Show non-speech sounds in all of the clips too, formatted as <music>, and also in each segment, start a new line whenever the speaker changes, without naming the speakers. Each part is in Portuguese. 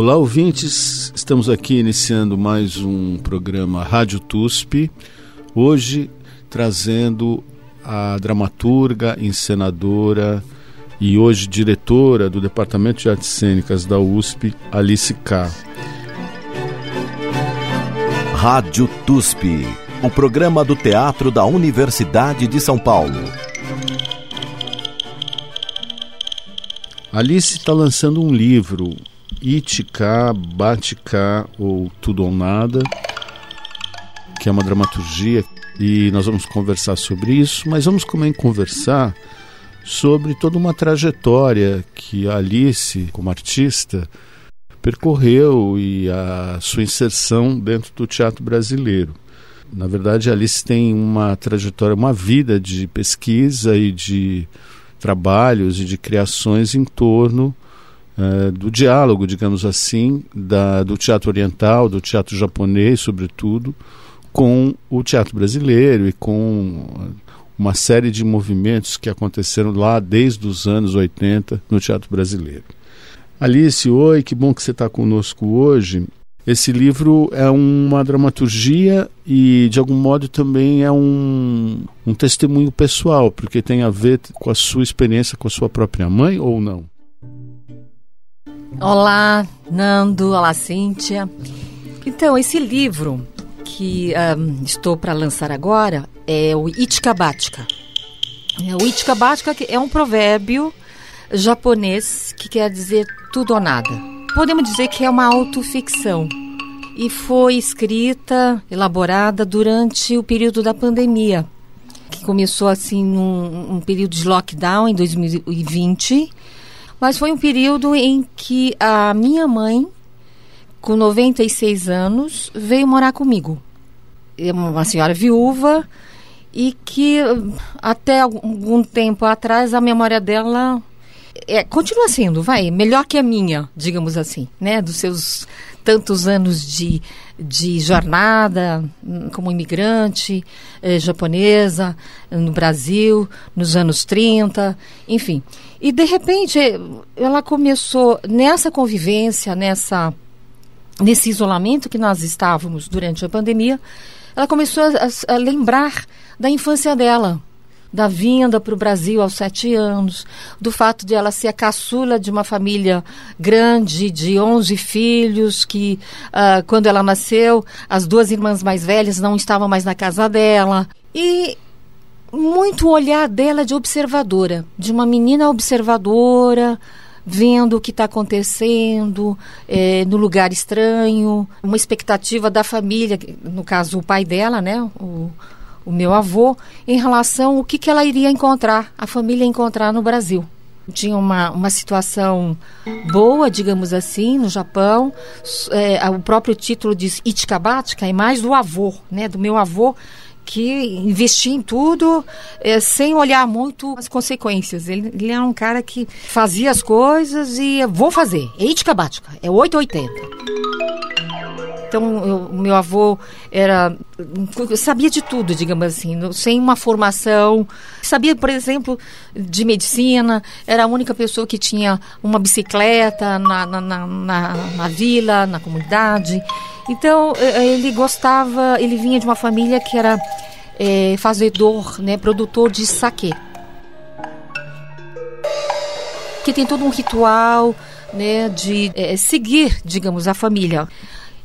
Olá, ouvintes. Estamos aqui iniciando mais um programa Rádio TUSP. Hoje trazendo a dramaturga, encenadora e hoje diretora do Departamento de Artes Cênicas da USP, Alice K.
Rádio TUSP, o programa do teatro da Universidade de São Paulo.
Alice está lançando um livro, Itica, Batica ou Tudo ou Nada, que é uma dramaturgia e nós vamos conversar sobre isso, mas vamos também conversar sobre toda uma trajetória que a Alice, como artista, percorreu e a sua inserção dentro do teatro brasileiro. Na verdade, a Alice tem uma trajetória, uma vida de pesquisa e de trabalhos e de criações em torno uh, do diálogo, digamos assim, da, do teatro oriental, do teatro japonês, sobretudo, com o teatro brasileiro e com uma série de movimentos que aconteceram lá desde os anos 80 no teatro brasileiro. Alice, oi, que bom que você está conosco hoje. Esse livro é uma dramaturgia e, de algum modo, também é um, um testemunho pessoal, porque tem a ver com a sua experiência com a sua própria mãe ou não?
Olá, Nando. Olá, Cíntia. Então, esse livro que um, estou para lançar agora é o Ichikabatika. É, o Ichikabatika é um provérbio japonês que quer dizer tudo ou nada. Podemos dizer que é uma autoficção e foi escrita, elaborada durante o período da pandemia, que começou assim num um período de lockdown em 2020 mas foi um período em que a minha mãe, com 96 anos, veio morar comigo. É uma senhora viúva e que até algum tempo atrás a memória dela é, continua sendo, vai, melhor que a minha, digamos assim, né? Dos seus tantos anos de, de jornada como imigrante eh, japonesa no Brasil, nos anos 30, enfim. E de repente ela começou nessa convivência, nessa nesse isolamento que nós estávamos durante a pandemia, ela começou a, a lembrar da infância dela, da vinda para o Brasil aos sete anos, do fato de ela ser a caçula de uma família grande, de onze filhos, que uh, quando ela nasceu, as duas irmãs mais velhas não estavam mais na casa dela. E muito o olhar dela de observadora, de uma menina observadora, vendo o que está acontecendo é, no lugar estranho, uma expectativa da família, no caso o pai dela, né, o, o meu avô, em relação ao que, que ela iria encontrar, a família encontrar no Brasil. Tinha uma, uma situação boa, digamos assim, no Japão. É, o próprio título diz Ichikabatika, é mais do avô, né, do meu avô, que investia em tudo é, sem olhar muito as consequências. Ele, ele era um cara que fazia as coisas e vou fazer. É itkabática, é 880. Então, o meu avô era sabia de tudo, digamos assim, sem uma formação. Sabia, por exemplo, de medicina. Era a única pessoa que tinha uma bicicleta na, na, na, na, na vila, na comunidade. Então, ele gostava, ele vinha de uma família que era é, fazedor, né, produtor de saquê. Que tem todo um ritual né, de é, seguir, digamos, a família.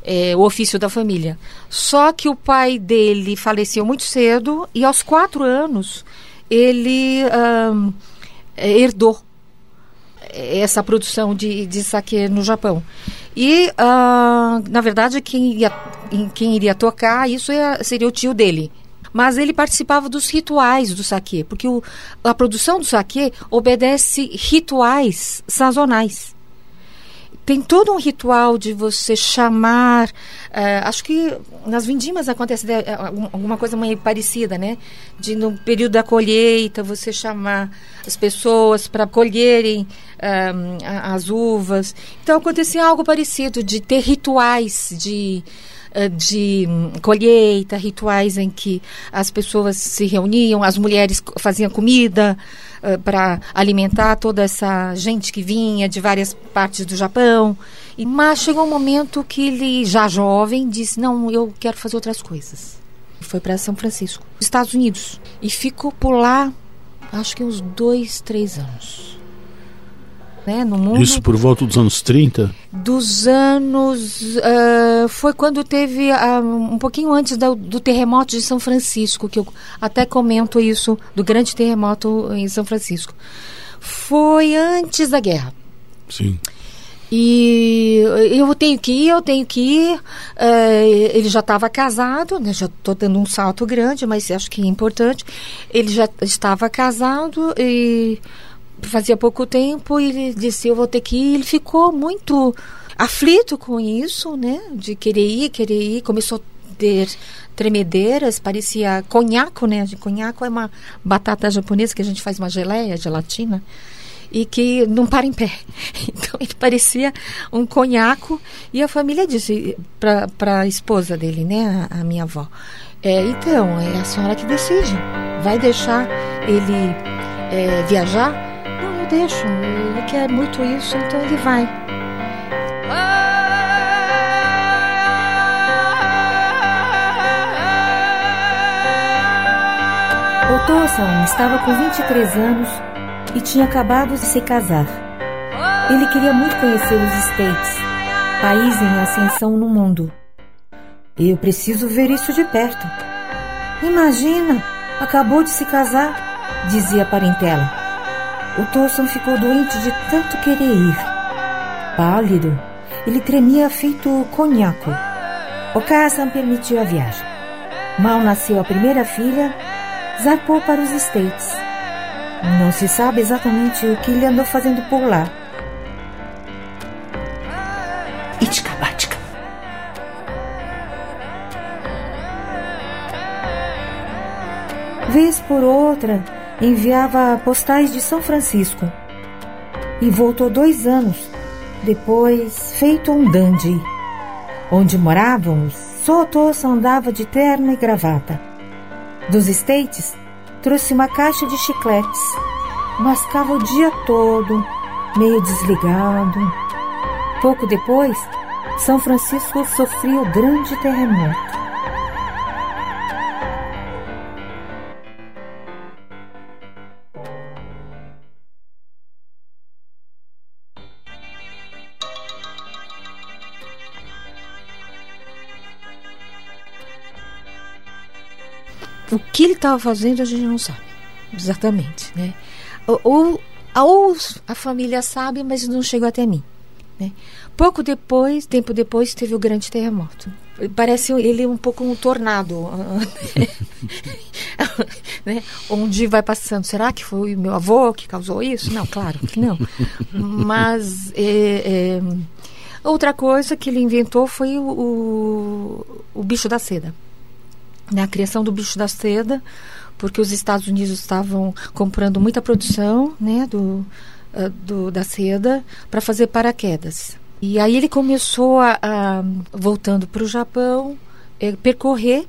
É, o ofício da família. Só que o pai dele faleceu muito cedo e aos quatro anos ele um, herdou essa produção de, de saque no Japão. E, na verdade, quem, ia, quem iria tocar isso ia, seria o tio dele. Mas ele participava dos rituais do saque, porque o, a produção do saque obedece rituais sazonais tem todo um ritual de você chamar. Uh, acho que nas vindimas acontece de, uh, alguma coisa meio parecida, né? De no período da colheita você chamar as pessoas para colherem uh, as uvas. Então acontecia algo parecido de ter rituais de de colheita, rituais em que as pessoas se reuniam, as mulheres faziam comida uh, para alimentar toda essa gente que vinha de várias partes do Japão. E, mas chegou um momento que ele, já jovem, disse: Não, eu quero fazer outras coisas. Foi para São Francisco, Estados Unidos. E ficou por lá, acho que uns dois, três anos né, no mundo.
Isso por volta dos anos 30?
Dos anos. Uh, foi quando teve, uh, um pouquinho antes do, do, terremoto de São Francisco, que eu até comento isso, do grande terremoto em São Francisco. Foi antes da guerra.
Sim.
E eu tenho que ir, eu tenho que ir. Uh, ele já estava casado, né? já estou dando um salto grande, mas acho que é importante. Ele já estava casado e fazia pouco tempo e ele disse eu vou ter que ir. Ele ficou muito aflito com isso, né? De querer ir, querer ir. Começou a ter tremedeiras, parecia conhaco, né? De conhaco é uma batata japonesa que a gente faz uma geleia, gelatina e que não para em pé. <laughs> Então ele parecia um conhaco e a família disse para a esposa dele, né, a, a minha avó, é, então é a senhora que decide, vai deixar ele é, viajar? Eu deixo. Ele quer muito isso, então ele vai.
O Tosan estava com 23 anos e tinha acabado de se casar. Ele queria muito conhecer os States, país em ascensão no mundo. Eu preciso ver isso de perto. Imagina, acabou de se casar, dizia a parentela. O Tolson ficou doente de tanto querer ir. Pálido, ele tremia feito conhaco. O Kazan permitiu a viagem. Mal nasceu a primeira filha, zarpou para os States. Não se sabe exatamente o que ele andou fazendo por lá. Ichkabatka. Vez por outra, enviava postais de São Francisco e voltou dois anos depois feito um dandy. Onde morávamos, só Tossa andava de terno e gravata. Dos States, trouxe uma caixa de chicletes. Mascava o dia todo, meio desligado. Pouco depois, São Francisco sofria o grande terremoto.
Que ele estava fazendo a gente não sabe exatamente, né? Ou, ou a família sabe, mas não chegou até mim. Né? Pouco depois, tempo depois, teve o grande terremoto. Parece ele um pouco um tornado, <laughs> né? onde vai passando. Será que foi meu avô que causou isso? Não, claro que não. Mas é, é, outra coisa que ele inventou foi o, o, o bicho da seda na criação do bicho da seda, porque os Estados Unidos estavam comprando muita produção né, do, uh, do da seda para fazer paraquedas. E aí ele começou a, a voltando para o Japão, é, percorrer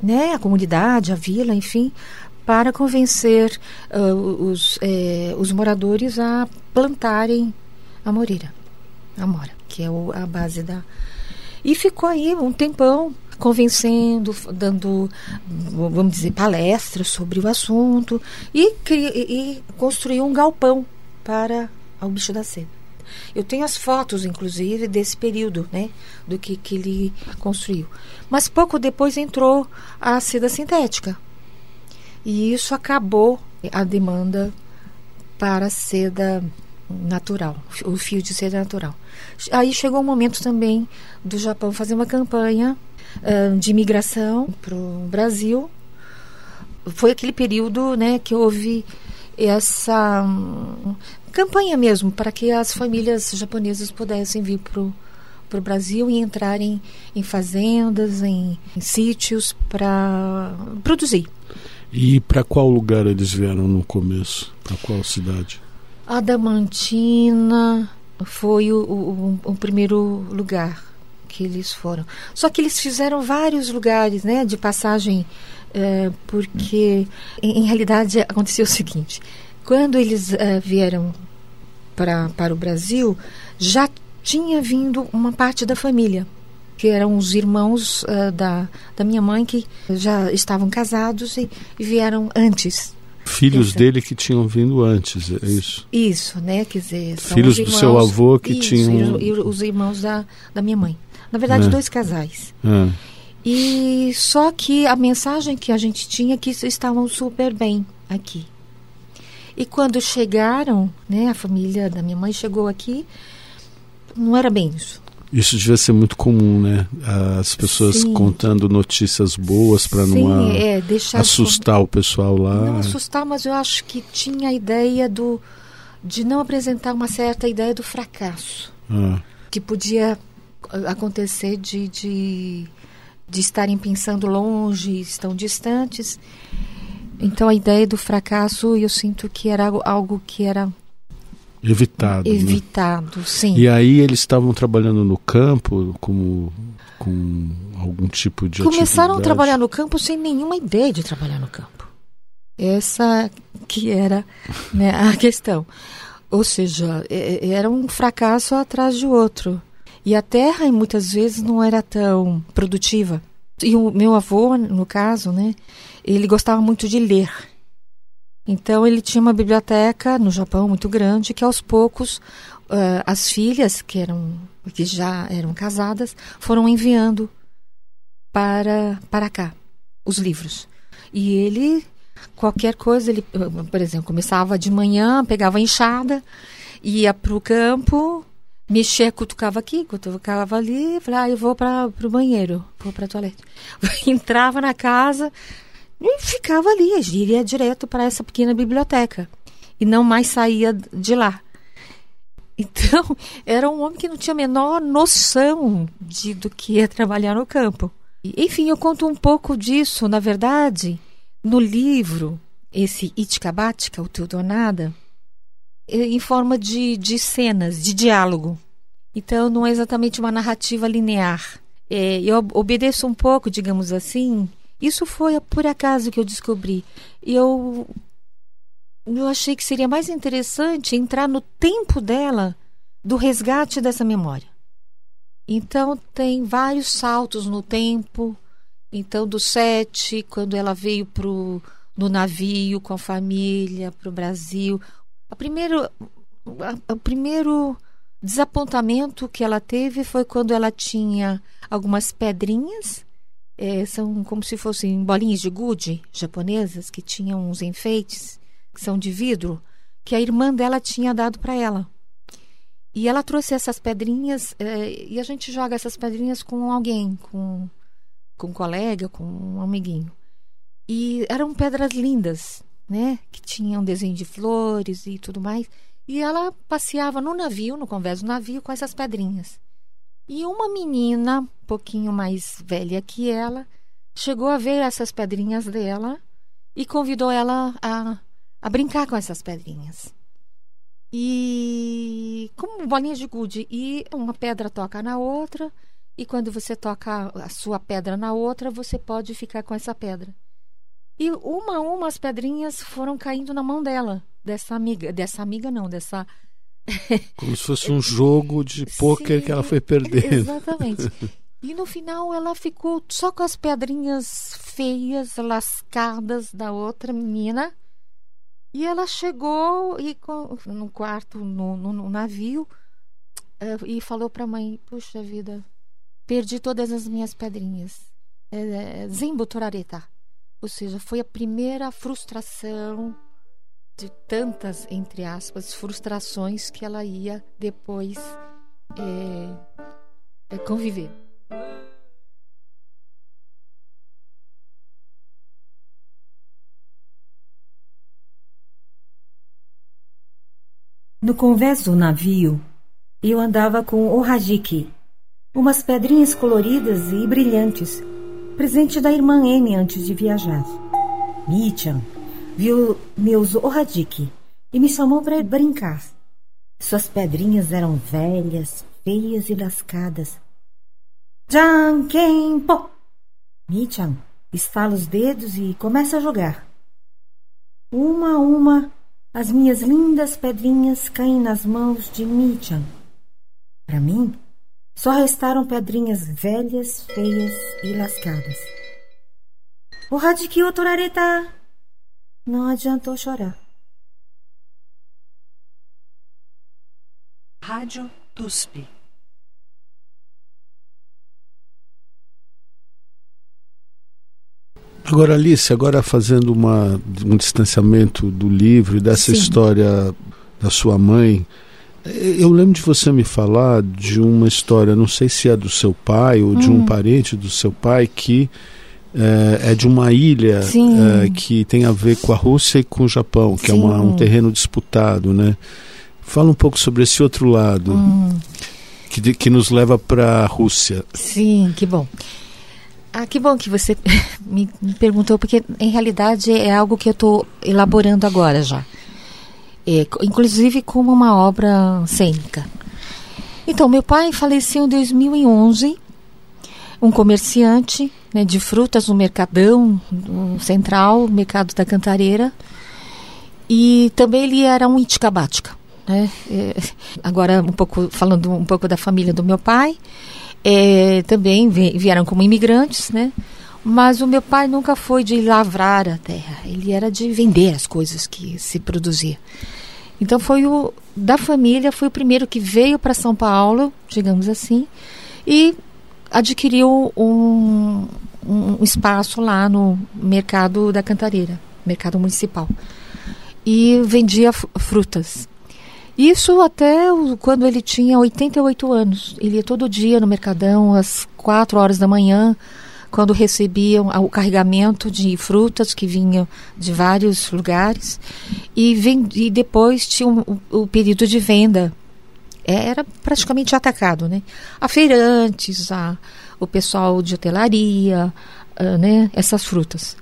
né, a comunidade, a vila, enfim, para convencer uh, os, é, os moradores a plantarem a moreira, a mora, que é o, a base da. E ficou aí um tempão convencendo, dando, vamos dizer, palestras sobre o assunto e, e construiu um galpão para o bicho da seda. Eu tenho as fotos, inclusive, desse período, né, do que, que ele construiu. Mas pouco depois entrou a seda sintética. E isso acabou a demanda para seda natural, o fio de seda natural. Aí chegou o momento também do Japão fazer uma campanha de imigração para o Brasil. Foi aquele período né, que houve essa um, campanha mesmo para que as famílias japonesas pudessem vir para o Brasil e entrarem em fazendas, em, em sítios para produzir.
E para qual lugar eles vieram no começo? Para qual cidade?
Adamantina foi o, o, o primeiro lugar que eles foram. Só que eles fizeram vários lugares, né, de passagem, é, porque em, em, realidade aconteceu o seguinte: quando eles é, vieram para para o Brasil, já tinha vindo uma parte da família que eram os irmãos uh, da, da minha mãe que já estavam casados e, e vieram antes
Filhos Essa. dele que tinham vindo antes, é isso?
Isso, né? Quer dizer,
filhos do
irmãos,
seu avô que
isso,
tinham.
E os irmãos da, da minha mãe. Na verdade, é. dois casais.
É.
E só que a mensagem que a gente tinha é que estavam super bem aqui. E quando chegaram, né, a família da minha mãe chegou aqui, não era bem isso.
Isso devia ser muito comum, né? As pessoas Sim. contando notícias boas para não
é,
assustar o pessoal lá.
Não assustar, mas eu acho que tinha a ideia do de não apresentar uma certa ideia do fracasso.
Ah.
Que podia acontecer de, de, de estarem pensando longe, estão distantes. Então a ideia do fracasso, eu sinto que era algo que era
Evitado.
Né? Evitado,
né?
sim.
E aí eles estavam trabalhando no campo como com algum tipo de
Começaram
atividade.
a trabalhar no campo sem nenhuma ideia de trabalhar no campo. Essa que era né, a <laughs> questão. Ou seja, era um fracasso atrás de outro. E a terra, muitas vezes, não era tão produtiva. E o meu avô, no caso, né, ele gostava muito de ler. Então ele tinha uma biblioteca no Japão muito grande que aos poucos uh, as filhas que eram que já eram casadas foram enviando para para cá os livros. E ele qualquer coisa ele por exemplo começava de manhã pegava a enxada ia para o campo mexia cutucava aqui cutucava ali falava ah, eu vou para o banheiro vou para a toalete <laughs> entrava na casa e ficava ali, iria direto para essa pequena biblioteca e não mais saía de lá. Então, <laughs> era um homem que não tinha a menor noção de, do que ia trabalhar no campo. Enfim, eu conto um pouco disso, na verdade, no livro, esse Itikabatika, o Teu Donada, é em forma de, de cenas, de diálogo. Então, não é exatamente uma narrativa linear. É, eu obedeço um pouco, digamos assim, isso foi por acaso que eu descobri. Eu, eu achei que seria mais interessante entrar no tempo dela do resgate dessa memória. Então, tem vários saltos no tempo. Então, do sete, quando ela veio pro, no navio com a família para o Brasil. A primeiro, o primeiro desapontamento que ela teve foi quando ela tinha algumas pedrinhas é, são como se fossem bolinhas de gude japonesas que tinham uns enfeites que são de vidro que a irmã dela tinha dado para ela. E ela trouxe essas pedrinhas é, e a gente joga essas pedrinhas com alguém, com, com um colega, com um amiguinho. E eram pedras lindas, né? Que tinham desenho de flores e tudo mais. E ela passeava no navio, no convés do navio, com essas pedrinhas. E uma menina, um pouquinho mais velha que ela, chegou a ver essas pedrinhas dela e convidou ela a, a brincar com essas pedrinhas. E como bolinhas de gude, e uma pedra toca na outra, e quando você toca a sua pedra na outra, você pode ficar com essa pedra. E uma a uma as pedrinhas foram caindo na mão dela, dessa amiga, dessa amiga não, dessa <laughs>
como se fosse um jogo de pôquer que ela foi perdendo.
Exatamente. <laughs> E no final ela ficou só com as pedrinhas feias, lascadas da outra menina. E ela chegou e no quarto, no, no, no navio, uh, e falou para a mãe: Puxa vida, perdi todas as minhas pedrinhas. É, é, Zimbo Torareta. Ou seja, foi a primeira frustração de tantas, entre aspas, frustrações que ela ia depois é, é, conviver.
No convés do navio, eu andava com o Hajiki, umas pedrinhas coloridas e brilhantes, presente da irmã M antes de viajar. Michan, viu meus Ohadiki e me chamou para brincar. Suas pedrinhas eram velhas, feias e lascadas. Jankenpo! Mi-chan estala os dedos e começa a jogar. Uma a uma, as minhas lindas pedrinhas caem nas mãos de Mi-chan. Para mim, só restaram pedrinhas velhas, feias e lascadas. O Radikyo Torareta não adiantou chorar.
Rádio TUSP.
Agora, Alice, agora fazendo uma, um distanciamento do livro e dessa Sim. história da sua mãe, eu lembro de você me falar de uma história, não sei se é do seu pai ou de um hum. parente do seu pai, que é, é de uma ilha é, que tem a ver com a Rússia e com o Japão, que Sim. é uma, um terreno disputado, né? Fala um pouco sobre esse outro lado, hum. que, que nos leva para a Rússia.
Sim, que bom. Ah, que bom que você <laughs> me, me perguntou, porque em realidade é algo que eu estou elaborando agora já. É, inclusive como uma obra cênica. Então, meu pai faleceu em 2011, um comerciante né, de frutas no Mercadão Central, Mercado da Cantareira, e também ele era um itkabática. Né? É, agora, um pouco falando um pouco da família do meu pai, é, também vieram como imigrantes, né? Mas o meu pai nunca foi de lavrar a terra, ele era de vender as coisas que se produzia. Então foi o da família, foi o primeiro que veio para São Paulo, digamos assim, e adquiriu um, um espaço lá no mercado da Cantareira, mercado municipal, e vendia frutas. Isso até quando ele tinha 88 anos. Ele ia todo dia no Mercadão, às 4 horas da manhã, quando recebiam o carregamento de frutas que vinham de vários lugares. E, vend, e depois tinha o, período de venda. Era praticamente atacado, né? A feirantes, a, o pessoal de hotelaria, uh, né? Essas frutas.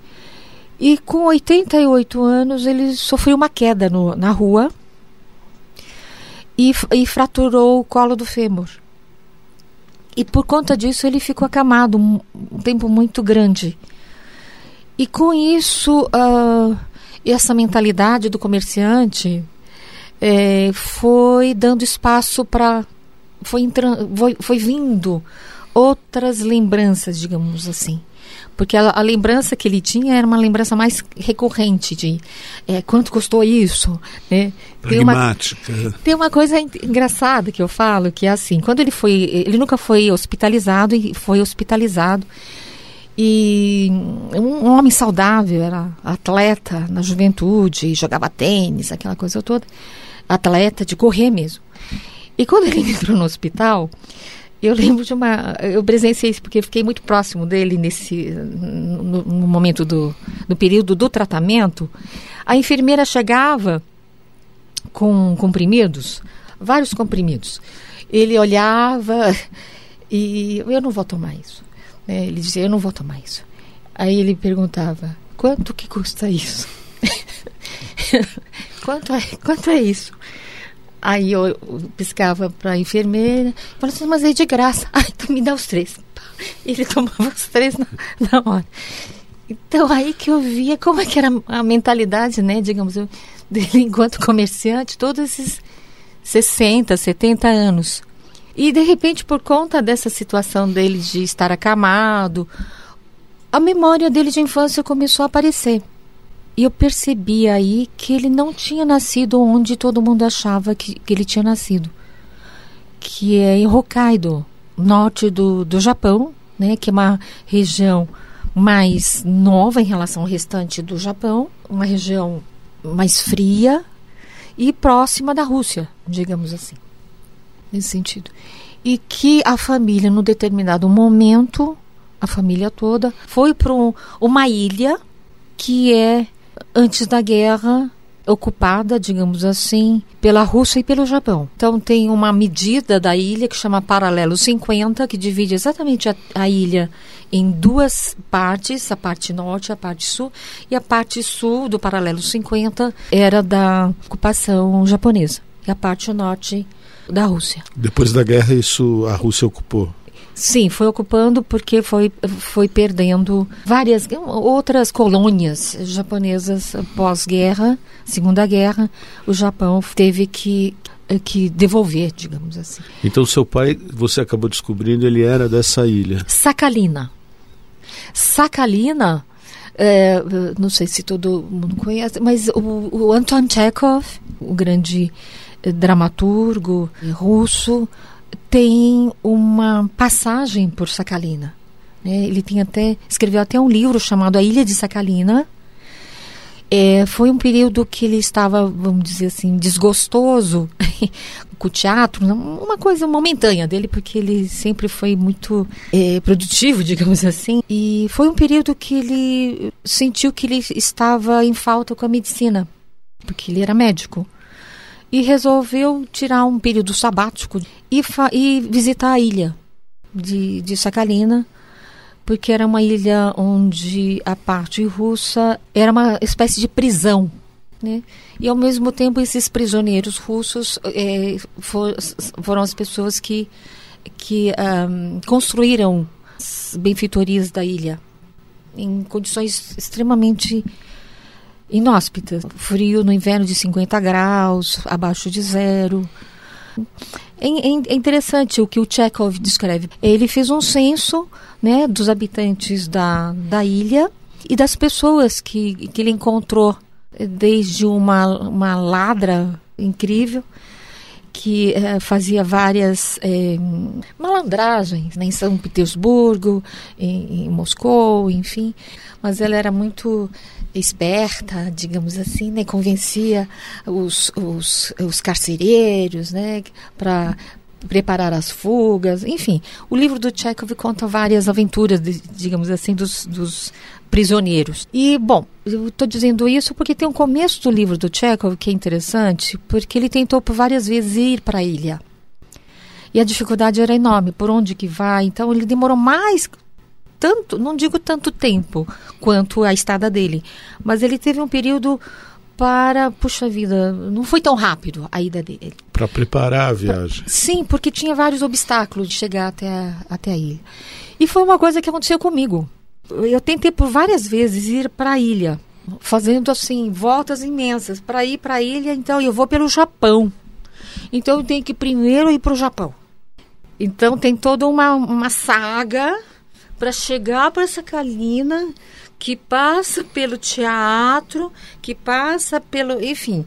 E com 88 anos ele sofreu uma queda no, na rua e, e fraturou o colo do fêmur. E por conta disso ele ficou acamado um, um tempo muito grande. E com isso, uh, essa mentalidade do comerciante é, foi dando espaço para. Foi, foi, foi vindo outras lembranças, digamos assim. Porque a, a, lembrança que ele tinha era uma lembrança mais recorrente de é, quanto custou isso, né?
Tem uma,
tem uma coisa engraçada que eu falo, que é assim, quando ele foi, ele nunca foi hospitalizado e foi hospitalizado e um, homem saudável, era atleta na juventude, jogava tênis, aquela coisa toda, atleta de correr mesmo. E quando ele <laughs> entrou no hospital, eu lembro de uma. Eu presenciei isso porque fiquei muito próximo dele nesse. no, no momento do, do período do tratamento. A enfermeira chegava com comprimidos, vários comprimidos. Ele olhava e eu não vou tomar isso. Né? Ele dizia, eu não vou tomar isso. Aí ele perguntava, quanto que custa isso? <laughs> quanto, é, quanto é isso? Aí eu piscava para a enfermeira, falava assim, mas é de graça. <laughs> Ai, então me dá os três. <laughs> Ele tomava os três na, na hora. Então aí que eu via como é que era a mentalidade, né, digamos, dele enquanto comerciante, todos esses 60, 70 anos. E de repente, por conta dessa situação dele de estar acamado, a memória dele de infância começou a aparecer. E eu percebi aí que ele não tinha nascido onde todo mundo achava que, que ele tinha nascido, que é em Hokkaido, norte do, do Japão, né, que é uma região mais nova em relação ao restante do Japão, uma região mais fria e próxima da Rússia, digamos assim, nesse sentido. E que a família, no determinado momento, a família toda, foi para uma ilha que é antes da guerra ocupada, digamos assim, pela Rússia e pelo Japão. Então tem uma medida da ilha que chama Paralelo 50, que divide exatamente a, a, ilha em duas partes, a parte norte e a parte sul, e a parte sul do Paralelo 50 era da ocupação japonesa, e a parte norte da Rússia.
Depois da guerra isso a Rússia ocupou.
Sim, foi ocupando porque foi, foi perdendo várias outras colônias japonesas pós-guerra, Segunda Guerra. O Japão teve que que devolver, digamos assim.
Então seu pai, você acabou descobrindo, ele era dessa ilha?
Sakhalina. Sakhalina, é, não sei se todo mundo conhece, mas o, o Anton Chekhov, o grande dramaturgo russo, tem uma passagem por Sakhalina. Né? Ele tem até escreveu até um livro chamado A Ilha de Sakhalina. É, foi um período que ele estava, vamos dizer assim, desgostoso <laughs> com o teatro, uma coisa momentânea dele, porque ele sempre foi muito é, produtivo, <laughs> digamos assim. E foi um período que ele sentiu que ele estava em falta com a medicina, porque ele era médico e resolveu tirar um período sabático e, e visitar a ilha de, de Sakhalina, porque era uma ilha onde a parte russa era uma espécie de prisão. Né? E ao mesmo tempo esses prisioneiros russos é, for, foram as pessoas que, que um, construíram as benfeitorias da ilha em condições extremamente inóspitas. Frio no inverno de 50 graus, abaixo de zero. É, é, é interessante o que o Chekhov descreve. Ele fez um censo né, dos habitantes da, da ilha e das pessoas que, que ele encontrou, desde uma, uma ladra incrível que eh, fazia várias eh, malandragens né, em São Petersburgo, em, em Moscou, enfim. Mas ela era muito esperta, digamos assim, né? Convencia os, os, os carcereiros, né? Para preparar as fugas, enfim. O livro do Chekhov conta várias aventuras, digamos assim, dos, dos prisioneiros. E, bom, eu estou dizendo isso porque tem um começo do livro do Chekhov que é interessante, porque ele tentou por várias vezes ir para a ilha. E a dificuldade era enorme, por onde que vai. Então ele demorou mais tanto, não digo tanto tempo quanto a estada dele, mas ele teve um período para, puxa vida, não foi tão rápido a ida dele.
Para preparar a viagem.
Sim, porque tinha vários obstáculos de chegar até até a ilha. E foi uma coisa que aconteceu comigo. Eu tentei por várias vezes ir para a ilha, fazendo assim, voltas imensas para ir para a ilha, então eu vou pelo Japão. Então eu tenho que primeiro ir para o Japão. Então tem toda uma, uma saga para chegar para essa calina que passa pelo teatro, que passa pelo, enfim.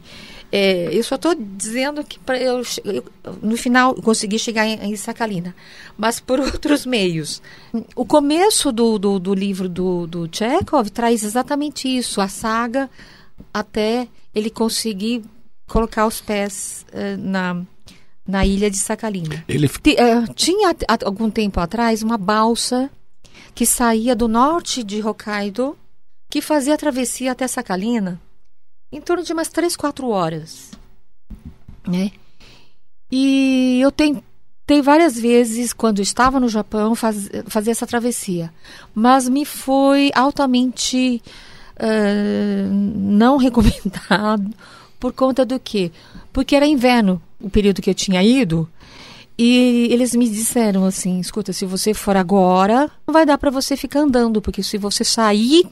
É, eu só estou dizendo que pra eu, eu, no final consegui chegar em, em Sacalina, mas por <laughs> outros meios. O começo do, do, do livro do, do Chekhov traz exatamente isso, a saga até ele conseguir colocar os pés uh, na, na ilha de Sacalina. Ele... Uh, tinha algum tempo atrás uma balsa que saía do norte de Hokkaido, que fazia a travessia até Sakhalina em torno de umas 3, 4 horas. Né? E eu tentei várias vezes, quando estava no Japão, faz, fazer essa travessia. Mas me foi altamente uh, não <laughs> recomendado. Por conta do quê? Porque era inverno o período que eu tinha ido e eles me disseram assim: escuta, se você for agora, não vai dar para você ficar andando, porque se você sair,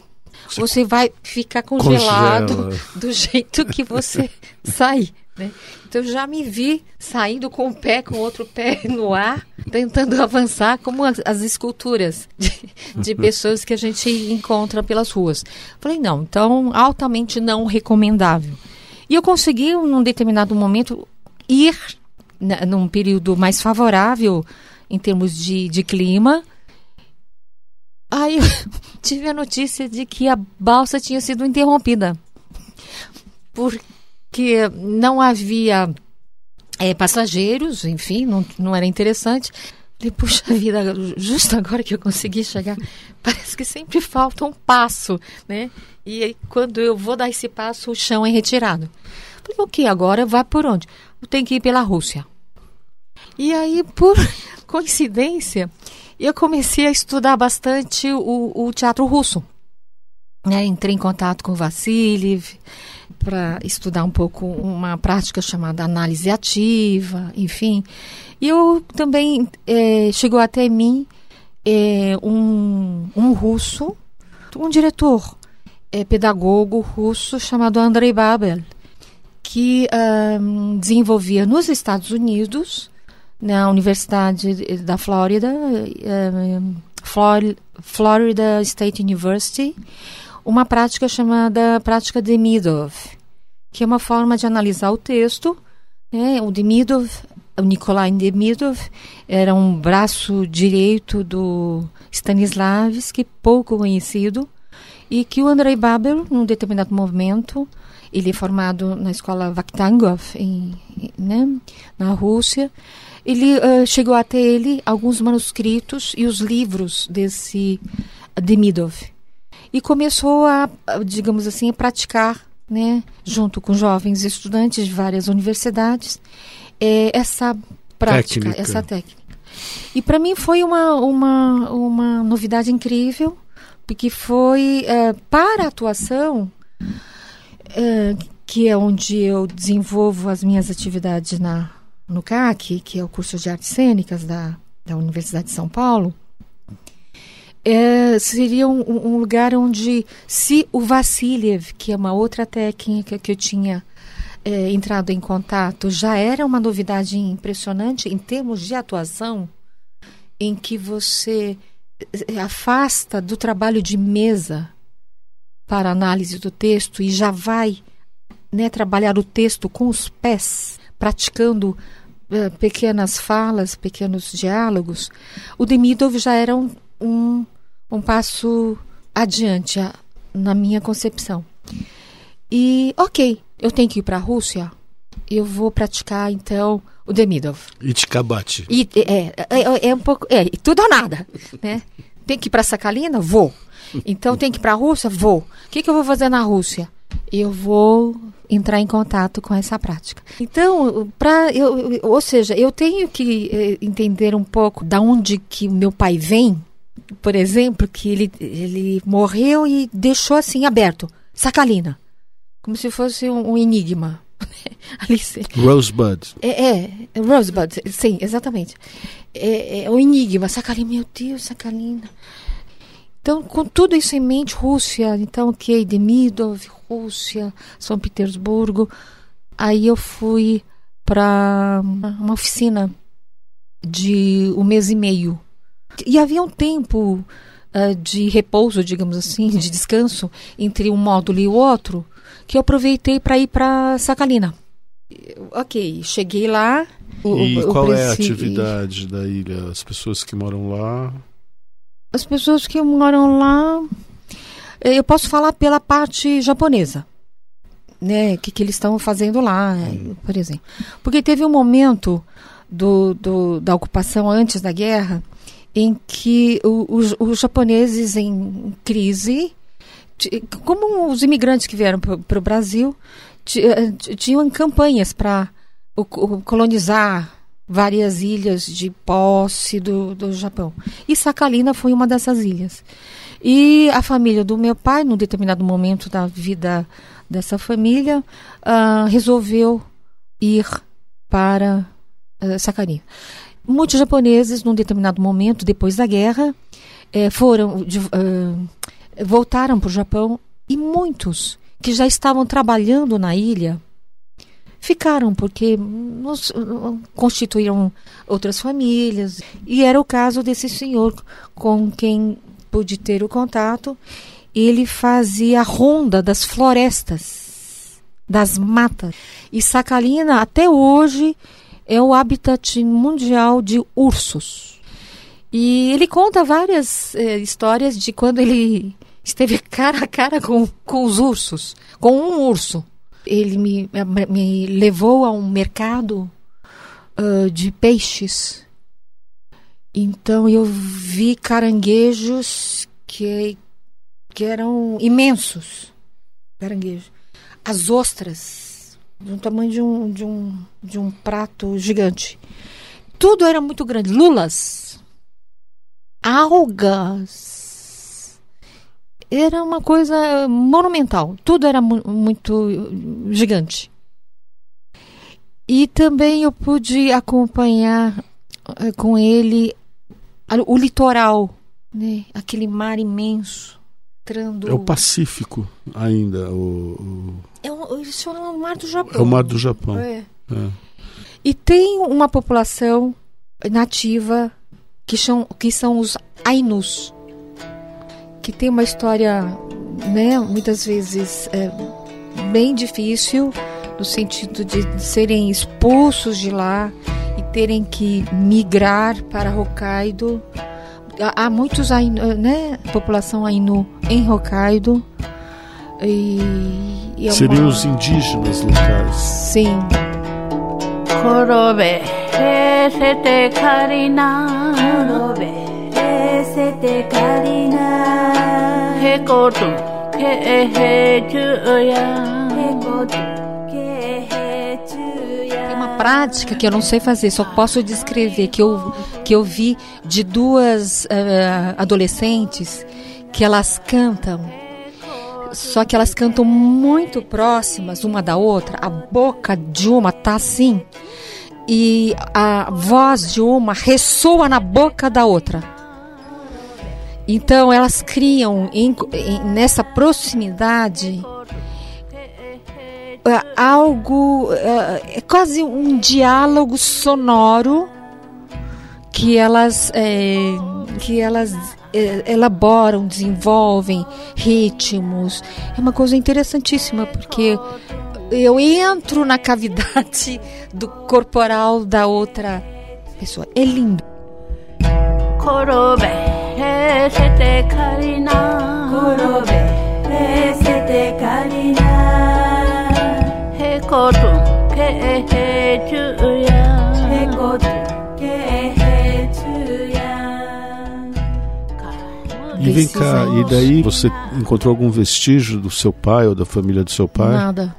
você vai ficar congelado Congela. <laughs> do jeito que você sair. Né? Então já me vi saindo com um pé, com outro pé no ar, tentando avançar, como as, as esculturas de, de, <laughs> pessoas que a gente encontra pelas ruas. Falei, não, então altamente não recomendável. E eu consegui, num determinado momento, ir num período mais favorável em termos de, de clima. Aí eu <laughs> tive a notícia de que a balsa tinha sido interrompida. Porque não havia é, passageiros, enfim, não, não era interessante. Falei, puxa vida, justo agora que eu consegui chegar, <laughs> parece que sempre falta um passo, né? E aí, quando eu vou dar esse passo, o chão é retirado. Falei, ok, agora vai por onde? Tem que ir pela Rússia. E aí, por <laughs> coincidência, eu comecei a estudar bastante o, o teatro russo. né, entrei em contato com Vassiliev para estudar um pouco uma prática chamada análise ativa, enfim. E eu também é, chegou até mim é, um, um russo, um diretor é, pedagogo russo chamado Andrei Babel, que um, desenvolvia nos Estados Unidos, na Universidade da Flórida, um, Florida State University, uma prática chamada prática Demidov, que é uma forma de analisar o texto. Né? O Demidov, o Nikolai Demidov, era um braço direito do Stanislavski, pouco conhecido, e que o Andrei Babel, num determinado momento, ele é formado na escola Vakhtangov, em, né, na Rússia, ele uh, chegou até ele alguns manuscritos e os livros desse Demidov e começou a, digamos assim, a praticar, né, junto com jovens estudantes de várias universidades, é, essa prática, técnica. essa técnica. E para mim foi uma, uma, uma novidade incrível, porque foi é, para a atuação, é, que é onde eu desenvolvo as minhas atividades na, no CAC, que é o curso de artes cênicas da, da Universidade de São Paulo, é, seria um, um, lugar onde, se o Vassiliev, que é uma outra técnica que eu tinha é, entrado em contato, já era uma novidade impressionante em termos de atuação, em que você é, afasta do trabalho de mesa para análise do texto e já vai né, trabalhar o texto com os pés, praticando uh, pequenas falas, pequenos diálogos, o Demidov já era um, um, um passo adiante a, na minha concepção. E, ok, eu tenho que ir para a Rússia, eu vou praticar então o Demidov.
Itkabate.
E, é, é, é, é, um pouco. É, tudo ou nada. Né? Tem que ir para Sakhalina? Vou. Então tem que ir para a Rússia? Vou. O que, que eu vou fazer na Rússia? Eu vou entrar em contato com essa prática. Então, para eu, ou seja, eu tenho que eh, entender um pouco da onde que meu pai vem, por exemplo, que ele, ele morreu e deixou assim aberto, Sakhalina, como se fosse um, um enigma. <laughs>
Alice. Rosebud.
É, é, Rosebud, sim, exatamente. É, é um enigma. Sakhalina, meu Deus, Sakhalina. Então, com tudo isso em mente, Rússia, então, ok, Demidov, Rússia, São Petersburgo. Aí eu fui para uma oficina de um mês e meio. E havia um tempo uh, de repouso, digamos assim, <laughs> de descanso entre um módulo e o outro, que eu aproveitei para ir para Sakhalina. Ok, cheguei lá.
O, e o, qual é a atividade da ilha? As pessoas que moram lá?
As pessoas que moram lá. Eh, eu posso falar pela parte japonesa. Né, que, que eles estão fazendo lá, hum. por exemplo. Porque teve um momento do, do, da ocupação antes da guerra em que os, os japoneses em crise, como os imigrantes que vieram para o Brasil, eh, tinham campanhas para colonizar várias ilhas de posse do, do Japão. E Sakhalina foi uma dessas ilhas. E a família do meu pai, num determinado momento da vida dessa família, uh, resolveu ir para uh. Muitos japoneses, num determinado momento, depois da guerra, eh, foram de, uh, voltaram para o Japão e muitos que já estavam trabalhando na ilha ficaram porque nos, constituíram outras famílias e era o caso desse senhor com quem pude ter o contato ele fazia a ronda das florestas das matas. E Sakhalina até hoje é o habitat mundial de ursos. E ele conta várias eh, histórias de quando ele esteve <laughs> cara a cara com, com os ursos com um urso. Ele me, me levou a um mercado uh, de peixes. Então eu vi caranguejos que, que eram imensos. Caranguejos. As ostras, do tamanho de um, de, um, de um prato gigante. Tudo era muito grande. Lulas, algas, era uma coisa monumental. Tudo era mu muito gigante. E também eu pude acompanhar uh, com ele o litoral, né? aquele mar imenso.
Entrando... É o Pacífico ainda. O, o...
É o, isso é o mar do Japão.
É o mar do Japão.
É. É. E tem uma população nativa que são, que são os Ainus, que tem uma história, né, muitas vezes é, bem difícil, no sentido de serem expulsos de lá e terem que migrar para Hokkaido. Há muitos Ainu, né, população Ainu em Hokkaido. E,
e é Seriam uma... os indígenas locais.
Sim.
Korobe, sete karina. Korobe, sete karina. Hekoto, ke he chuya.
Prática que eu não sei fazer, só posso descrever que eu, que eu vi de duas uh, adolescentes que elas cantam, só que elas cantam muito próximas uma da outra, a boca de uma tá assim e a voz de uma ressoa na boca da outra. Então elas criam em, em, nessa proximidade algo, é, é quase um diálogo sonoro que elas, é, que elas é, elaboram, desenvolvem ritmos. É uma coisa interessantíssima porque eu entro na cavidade do corporal da outra pessoa. É lindo. Korobe,
E vem cá, e daí você encontrou algum vestígio do seu pai ou da família do seu pai?
Nada.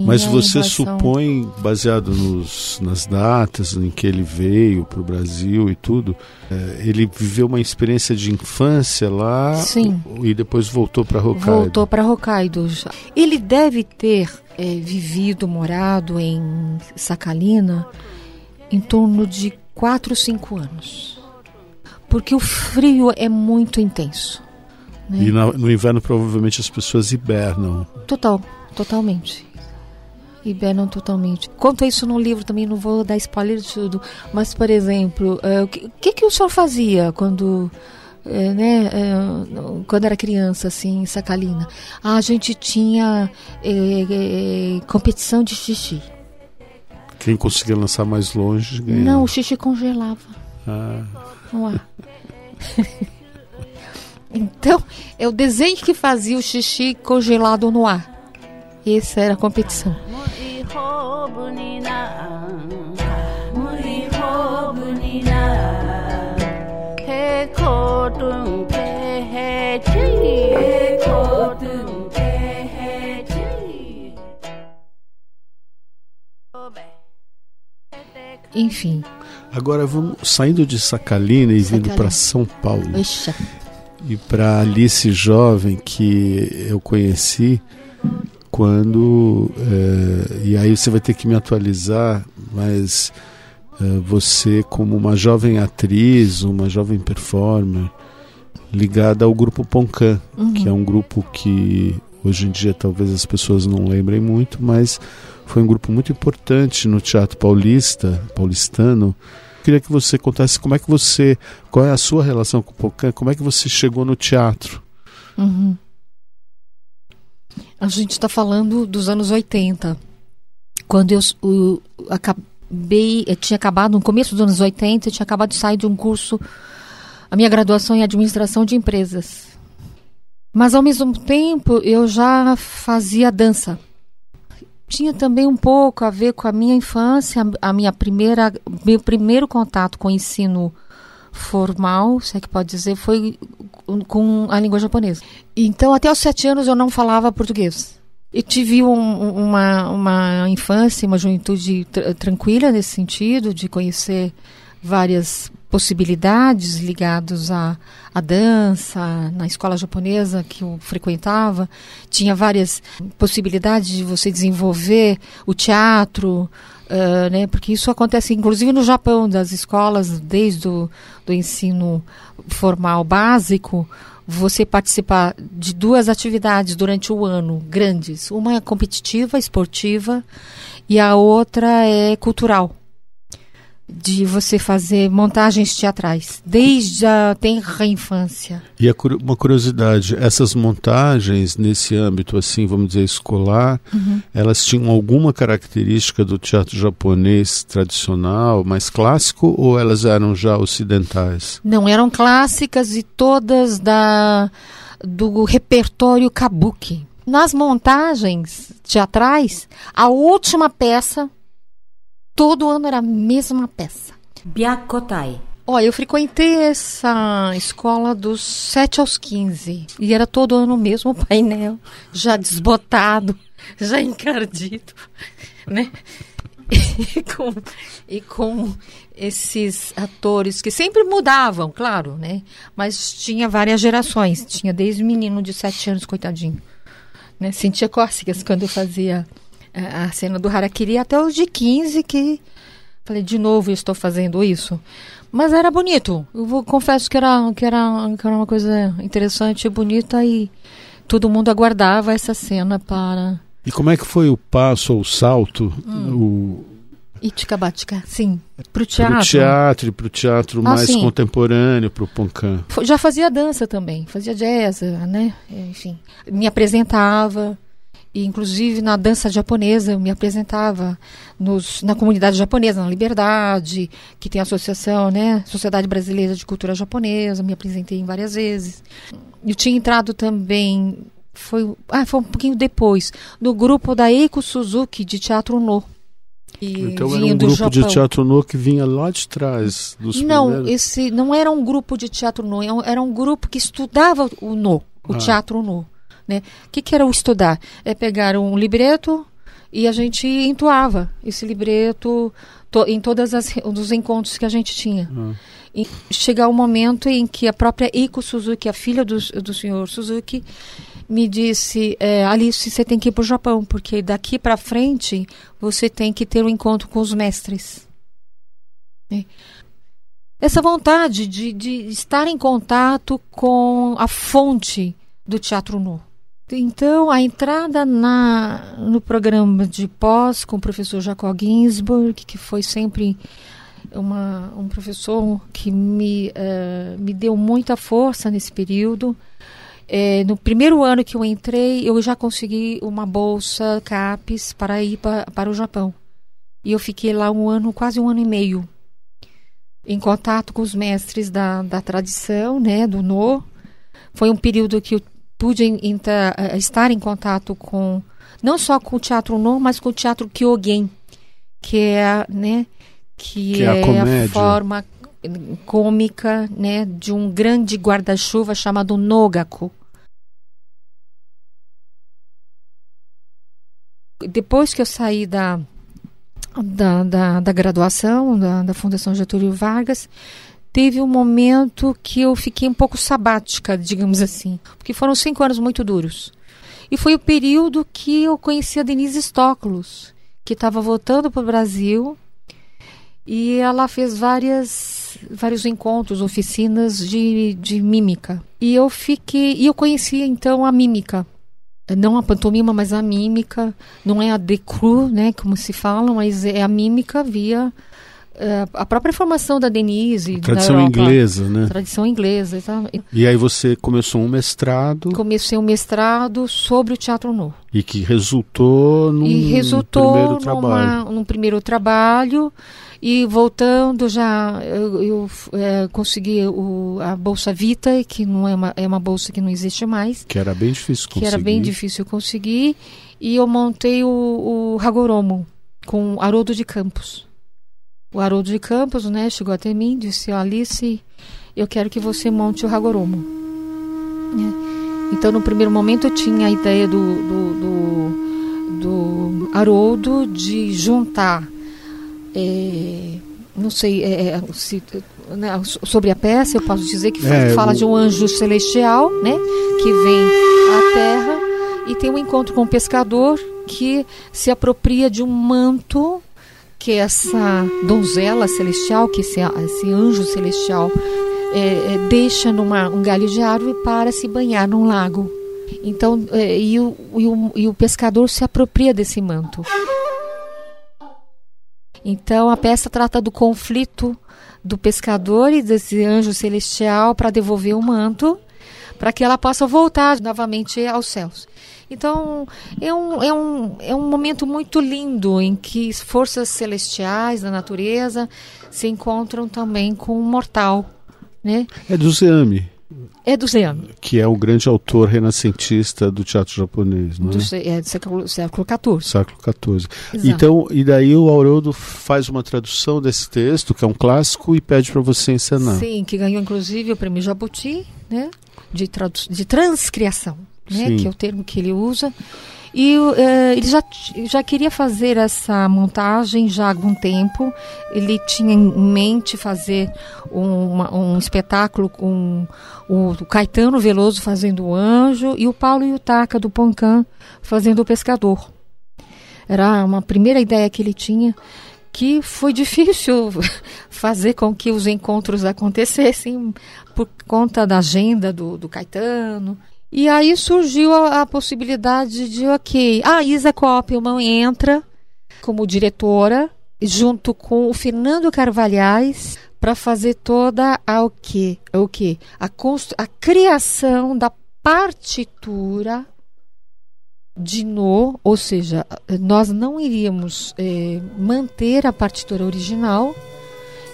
Mas você supõe, baseado nos, nas datas em que ele veio para o Brasil e tudo, é, ele viveu uma experiência de infância lá
Sim.
e depois voltou para Hokkaido?
Voltou para Hokkaido. Ele deve ter é, vivido, morado em Sacalina em torno de 4 ou 5 anos. Porque o frio é muito intenso.
Né? E no inverno provavelmente as pessoas hibernam.
Total, totalmente hibernam totalmente. Conto isso no livro também, não vou dar spoiler de tudo. Mas, por exemplo, uh, o que, que o senhor fazia quando. Uh, né, uh, quando era criança, assim, em Sacalina, a gente tinha competição de xixi.
Quem conseguia lançar mais longe ganhava.
Não, o xixi congelava. Ah. No ar. <laughs> então, é o desenho que fazia o xixi congelado no ar. Essa era a competição. Enfim.
Agora vamos saindo de Sacalina e vindo para São Paulo.
Oxa.
E para Alice jovem que eu conheci quando é, e aí você vai ter que me atualizar, mas você como uma jovem atriz, uma jovem performer ligada ao grupo Poncan, uhum. que é um grupo que hoje em dia talvez as pessoas não lembrem muito, mas foi um grupo muito importante no teatro paulista, paulistano. Queria que você contasse como é que você, qual é a sua relação com o Poncan, como é que você chegou no teatro.
Uhum. A gente está falando dos anos 80, quando eu, eu acabei, eu tinha acabado, no começo dos anos 80, eu tinha acabado de sair de um curso, a minha graduação em administração de empresas. Mas ao mesmo tempo eu já fazia dança. Tinha também um pouco a ver com a minha infância, a minha primeira, meu primeiro contato com o ensino formal, se é que pode dizer, foi com a língua japonesa. Então, até os sete anos eu não falava português. E tive um, uma, uma infância, uma juventude tranquila nesse sentido, de conhecer várias possibilidades ligadas à, à dança, na escola japonesa que eu frequentava, tinha várias possibilidades de você desenvolver o teatro, uh, né, porque isso acontece inclusive no Japão, das escolas, desde o do ensino formal básico, você participar de duas atividades durante o ano grandes. Uma é competitiva, esportiva, e a outra é cultural de você fazer montagens teatrais, desde a tenra infância.
E uma curiosidade, essas montagens nesse âmbito, assim, vamos dizer, escolar, uhum. elas tinham alguma característica do teatro japonês tradicional, mais clássico, ou elas eram já ocidentais?
Não, eram clássicas e todas da do repertório kabuki. Nas montagens teatrais, a última peça todo ano era a mesma peça.
Byakotai.
Olha, eu frequentei essa escola dos 7 aos 15 e era todo ano o mesmo painel, já desbotado, já encardido, né? E com, e com esses atores que sempre mudavam, claro, né? Mas tinha várias gerações, tinha desde menino de 7 anos, coitadinho, né? Sentia cócegas quando eu fazia a cena do Harakiri até os de 15 que falei de novo estou fazendo isso. Mas era bonito. Eu vou, confesso que era, que, era, que era uma coisa interessante e bonita e todo mundo aguardava essa cena para.
E como é que foi o passo ou o salto? Hum. O...
Itikabatika, sim. Para o teatro.
Para o teatro para o teatro ah, mais sim. contemporâneo, para o Poncan.
Já fazia dança também, fazia jazz, né? Enfim, me apresentava. E, inclusive, na dança japonesa, eu me apresentava nos, na comunidade japonesa, na Liberdade, que tem a associação, né? Sociedade Brasileira de Cultura Japonesa, me apresentei várias vezes. Eu tinha entrado também, foi, ah, foi um pouquinho depois, no grupo da Eiko Suzuki de Teatro No.
Então era um grupo Japão. de teatro no que vinha lá de trás dos
Não,
primeiros...
esse não era um grupo de teatro no, é era um grupo que estudava o no, o ah. teatro no. Né? O que, que era o estudar? É pegar um libreto e a gente entoava esse libreto to, em todos os encontros que a gente tinha. Uhum. E chegar o um momento em que a própria Iko Suzuki, a filha do, do senhor Suzuki, me disse: é, Alice, você tem que ir para o Japão, porque daqui para frente você tem que ter um encontro com os mestres. É. Essa vontade de, de estar em contato com a fonte do teatro nu. Então, a entrada na, no programa de pós com o professor Jacob Ginsburg, que foi sempre uma, um professor que me, uh, me deu muita força nesse período. É, no primeiro ano que eu entrei, eu já consegui uma bolsa CAPES para ir pa, para o Japão. E eu fiquei lá um ano, quase um ano e meio, em contato com os mestres da, da tradição, né, do No. Foi um período que eu pude entrar, eh, estar em contato com não só com o teatro no, mas com o teatro Kyogen, que é, né, que, que é, é a, a, forma cômica, né, de um grande guarda-chuva chamado Nogaku. Depois que eu saí da da, da, da graduação da, da Fundação Getúlio Vargas, teve um momento que eu fiquei um pouco sabática, digamos assim, porque foram cinco anos muito duros. E foi o período que eu conheci a Denise Stoklos, que estava voltando para o Brasil e ela fez várias, vários encontros, oficinas de, de mímica. E eu fiquei, e eu conhecia então a mímica. Não a pantomima, mas a mímica. Não é a decru, né, como se fala, mas é a mímica via a própria formação da Denise.
Tradição inglesa, né?
Tradição inglesa. Tá?
E aí você começou um mestrado.
Comecei um mestrado sobre o teatro novo.
E que resultou num, e resultou primeiro numa, trabalho.
num primeiro trabalho. E voltando já, eu, eu é, consegui o, a Bolsa Vita, que não é uma, é uma bolsa que não existe mais.
Que era bem difícil conseguir.
Que era bem difícil conseguir. E eu montei o, o Hagoromo com Haroldo de Campos. O Haroldo de Campos, né, chegou até mim e disse: Alice, eu quero que você monte o Hagoromo. É. Então, no primeiro momento, eu tinha a ideia do, do, do, do Haroldo de juntar é, não sei é se, né, sobre a peça, eu posso dizer que
É,
fala
o-
de um anjo celestial, né, que vem à Terra e tem um encontro com um pescador que se apropria de um manto que essa donzela celestial, que esse, esse anjo celestial é, é, deixa numa um galho de árvore para se banhar num lago. Então, é, e, o, e, o, e o pescador se apropria desse manto. Então, a peça trata do conflito do pescador e desse anjo celestial para devolver o manto, para que ela possa voltar novamente aos céus. Então, é um, é, um, é um momento muito lindo em que forças celestiais da natureza se encontram também com o mortal. Né?
É do Zeami,
É do Zen,
que é o grande autor renascentista do teatro japonês, não é?
do, é do século, século XIV.
Século XIV.
Exato.
Então, e daí o Haroldo faz uma tradução desse texto, que é um clássico, e pede para você encenar.
Sim, que ganhou inclusive o prêmio Jabuti, né? De, tradu de transcriação, né? Que é o termo que ele usa. E eh, ele já, já queria fazer essa montagem já há algum tempo. Ele tinha em mente fazer uma- um espetáculo com o, o Caetano Veloso fazendo o anjo e o Paulo Yutaka do Poncan fazendo o pescador. Era uma primeira ideia que ele tinha que foi <laughs> difícil fazer com que os encontros acontecessem por conta da agenda do, do Caetano. E aí surgiu a, a possibilidade de, ok, a Isa Koppelman entra como diretora, junto com o Fernando Carvalhais, para fazer toda a o quê? O quê? A, constru- a criação da partitura de No, ou seja, nós não iríamos eh, manter a partitura original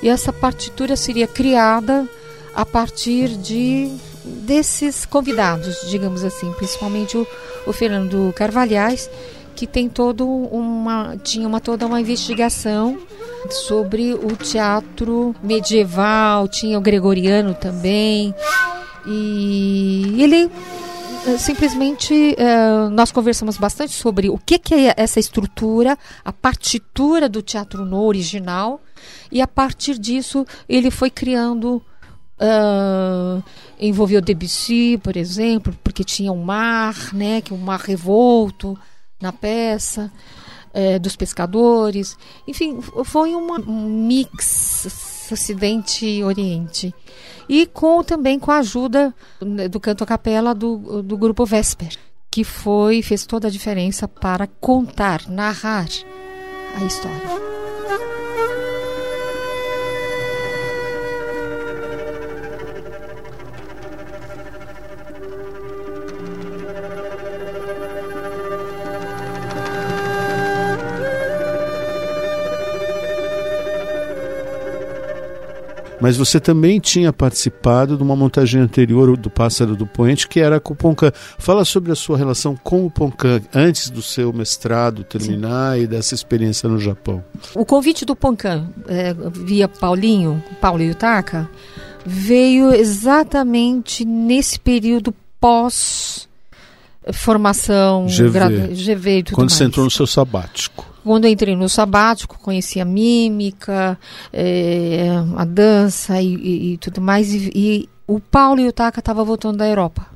e essa partitura seria criada a partir de desses convidados, digamos assim, principalmente o, o Fernando Carvalhais, que tem todo uma tinha uma toda uma investigação sobre o teatro medieval, tinha o gregoriano também. E ele eh, simplesmente eh, nós conversamos bastante sobre o que, que é essa estrutura, a partitura do teatro no original, e a partir disso ele foi criando. Ah, envolveu Debussy, por exemplo, porque tinha um mar, né, que é um mar revolto na peça eh, dos pescadores. Enfim, foi uma- um mix Ocidente e Oriente. E com também com a ajuda né, do canto a capela do, do grupo Vesper, que foi fez toda a diferença para contar, narrar a história.
Mas você também tinha participado de uma montagem anterior do Pássaro do Poente, que era com o Poncan. Fala sobre a sua relação com o Poncan antes do seu mestrado terminar e dessa experiência no Japão.
O convite do Poncan eh, via Paulinho, Paulo Yutaka, veio exatamente nesse período pós formação
GV.
gradu- GV e tudo
Quando
mais.
você entrou no seu sabático.
Quando entrei no sabático, conheci a mímica, eh, a dança e, e- e tudo mais. E, e o Paulo Yutaka estava voltando da Europa,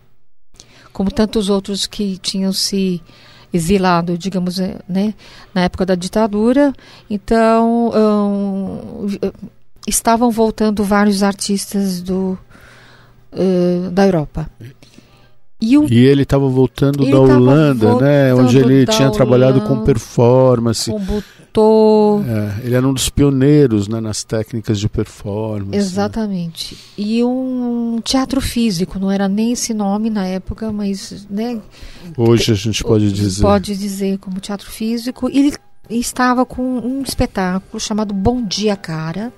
como tantos outros que tinham se exilado, digamos, eh, né, na época da ditadura. Então, eh, estavam voltando vários artistas do, eh, da Europa. E o
E ele estava voltando
Ele
da Holanda, né?
voltando
Onde ele tinha trabalhado com
Holanda.
performance.
Combutou.
É, ele era um dos pioneiros né, nas técnicas de performance.
Exatamente. E um teatro físico, não era nem esse nome na época, mas né,
Hoje a gente pode dizer.
pode dizer como teatro físico. Ele estava com um espetáculo chamado Bom Dia Cara.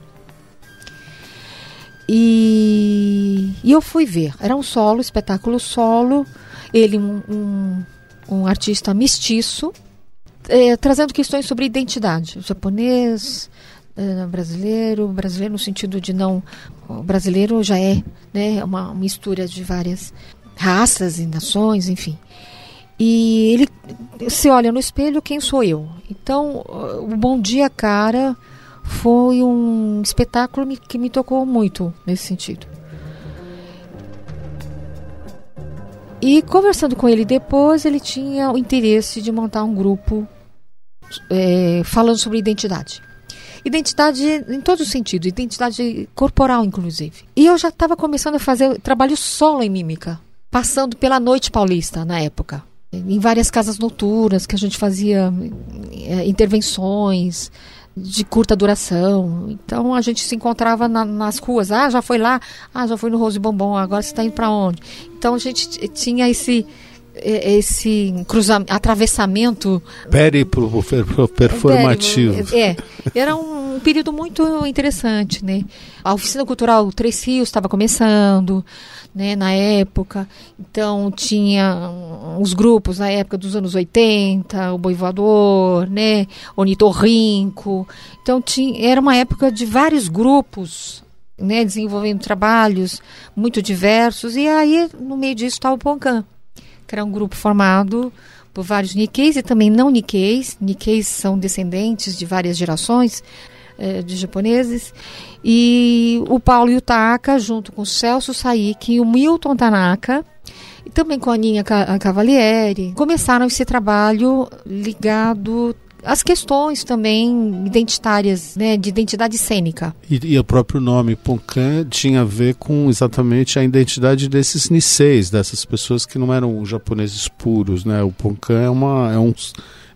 E, e eu fui ver. Era um solo, espetáculo solo. Ele, um, um, um artista mestiço, eh, trazendo questões sobre identidade. Japonês, eh, brasileiro, brasileiro no sentido de não. O brasileiro já é né, uma mistura de várias raças e nações, enfim. E ele se olha no espelho, quem sou eu? Então, o Bom Dia Cara foi um espetáculo que me tocou muito nesse sentido. E conversando com ele depois, ele tinha o interesse de montar um grupo é, falando sobre identidade. Identidade em todo sentido, identidade corporal, inclusive. E eu já estava começando a fazer trabalho solo em mímica, passando pela Noite Paulista na época. Em várias casas noturnas que a gente fazia é, intervenções, de curta duração. Então a gente se encontrava na, nas ruas. Ah, já foi lá. Ah, já foi no Rose Bombom. Agora você está indo para onde? Então a gente tinha esse esse cruzamento, atravessamento
périplo performativo.
É, era um período muito interessante, né? A oficina cultural Três Rios estava começando, né, na época. Então tinha os grupos na época dos anos 80, o Boi Voador, né, Onitorrinco. Então tinha, era uma época de vários grupos, né, desenvolvendo trabalhos muito diversos. E aí no meio disso estava o Poncan, que era um grupo formado por vários Nikkeis e também não Nikkeis. Nikkeis são descendentes de várias gerações eh, de japoneses. E o Paulo Yutaka, junto com o Celso Saik e o Milton Tanaka, e também com a Aninha Cavalieri, começaram esse trabalho ligado às questões também identitárias, né, de identidade cênica.
E, e o próprio nome Ponkan tinha a ver com exatamente a identidade desses Niseis, dessas pessoas que não eram japoneses puros, né? O Ponkan é uma é um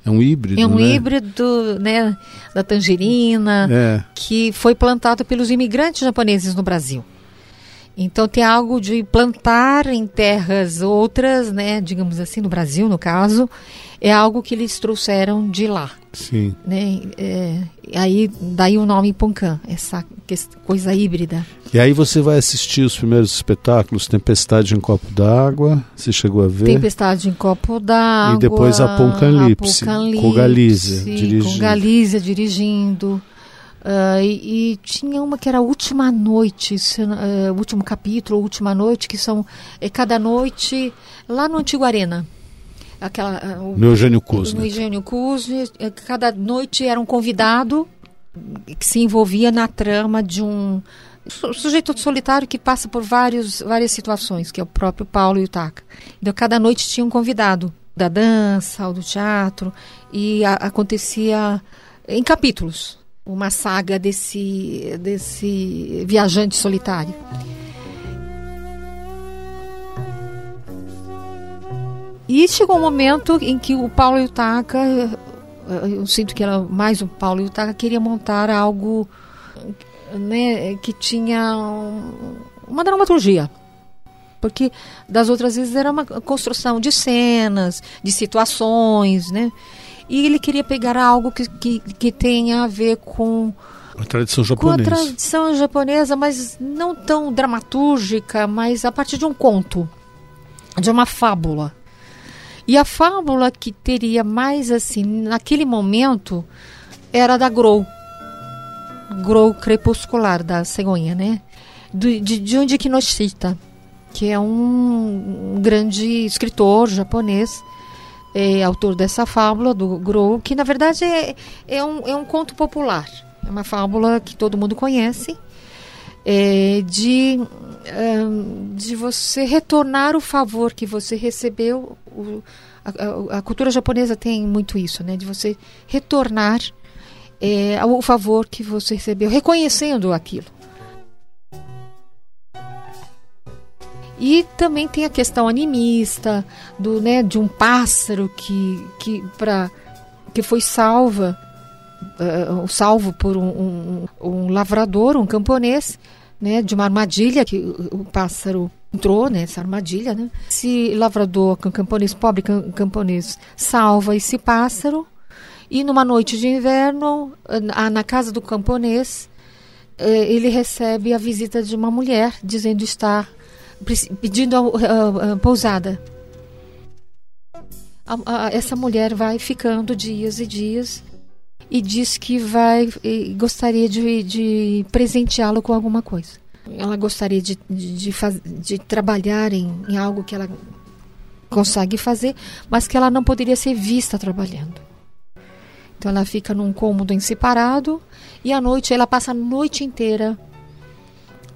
é um híbrido,
É um
né?
híbrido, né, da tangerina,
É.
que foi plantado pelos imigrantes japoneses no Brasil. Então tem algo de plantar em terras outras, né, digamos assim, no Brasil, no caso, é algo que eles trouxeram de lá,
Sim.
né? É, aí daí o nome Poncan, essa coisa híbrida.
E aí você vai assistir os primeiros espetáculos, Tempestade em Copo d'Água, você chegou a ver?
Tempestade em Copo d'Água.
E depois Apocalipse,
Apocalipse,
com Galícia dirigindo.
Com Galícia dirigindo. Ah, e, e tinha uma que era a Última Noite, se eh, o último capítulo, Última Noite, que são é cada noite lá no Antigo Arena. Aquela, ah, o,
No Eugênio
no
Kuznet.
Eugênio Kuznet, eh, cada noite era um convidado que se envolvia na trama de um su- sujeito solitário que passa por vários, várias situações, que é o próprio Paulo Yutaka. Então, cada noite tinha um convidado da dança ou do teatro e a- acontecia em capítulos uma saga desse, desse viajante solitário. E chegou um momento em que o Paulo Yutaka, eh, eu sinto que era mais o Paulo Yutaka, queria montar algo né, que tinha um- uma dramaturgia. Porque das outras vezes era uma construção de cenas, de situações, né? E ele queria pegar algo que, que, que tenha a ver com
A tradição
com a
japonesa.
tradição japonesa, mas não tão dramatúrgica, mas a partir de um conto, de uma fábula. E a fábula que teria mais assim, naquele momento, era da Grou. Grou crepuscular da cegonha, né? Do, de Junji Kinoshita, que é um grande escritor japonês, é, autor dessa fábula do Grou, que na verdade é, é, um, é um conto popular. É uma fábula que todo mundo conhece, é, de, de você retornar o favor que você recebeu. O- a, a- a cultura japonesa tem muito isso, né? De você retornar é, o favor que você recebeu, reconhecendo aquilo. E também tem a questão animista do, né, de um pássaro que, que, pra, que foi salva, uh, salvo por um, um, um lavrador, um camponês, né, de uma armadilha que o, pássaro entrou nessa armadilha, né? Esse lavrador, cam- camponês pobre, cam- camponês, salva esse pássaro e numa noite de inverno, na casa do camponês, eh, ele recebe a visita de uma mulher dizendo estar pedindo a, pousada. A- a- essa mulher vai ficando dias e dias e diz que vai gostaria de, de presenteá-lo com alguma coisa. Ela gostaria de, de, de, de trabalhar em, em algo que ela consegue fazer, mas que ela não poderia ser vista trabalhando. Então ela fica num cômodo em separado e à noite ela passa a noite inteira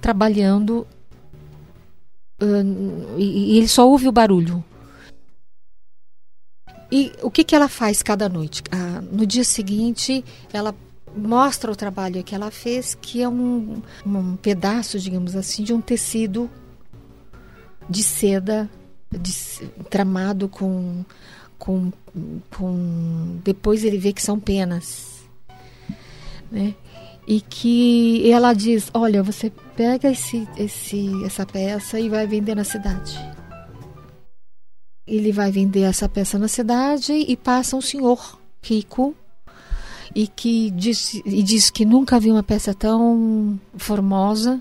trabalhando uh, e, e, ele só ouve o barulho. E o que, que ela faz cada noite? Ah, no dia seguinte, ela mostra o trabalho que ela fez, que é um, um pedaço, digamos assim, de um tecido de seda de, tramado com, com, com. Depois ele vê que são penas. Né? E que ela diz: Olha, você pega esse, esse, essa peça e vai vender na cidade. Ele vai vender essa peça na cidade e passa um senhor rico e que diz, e diz que nunca viu uma peça tão formosa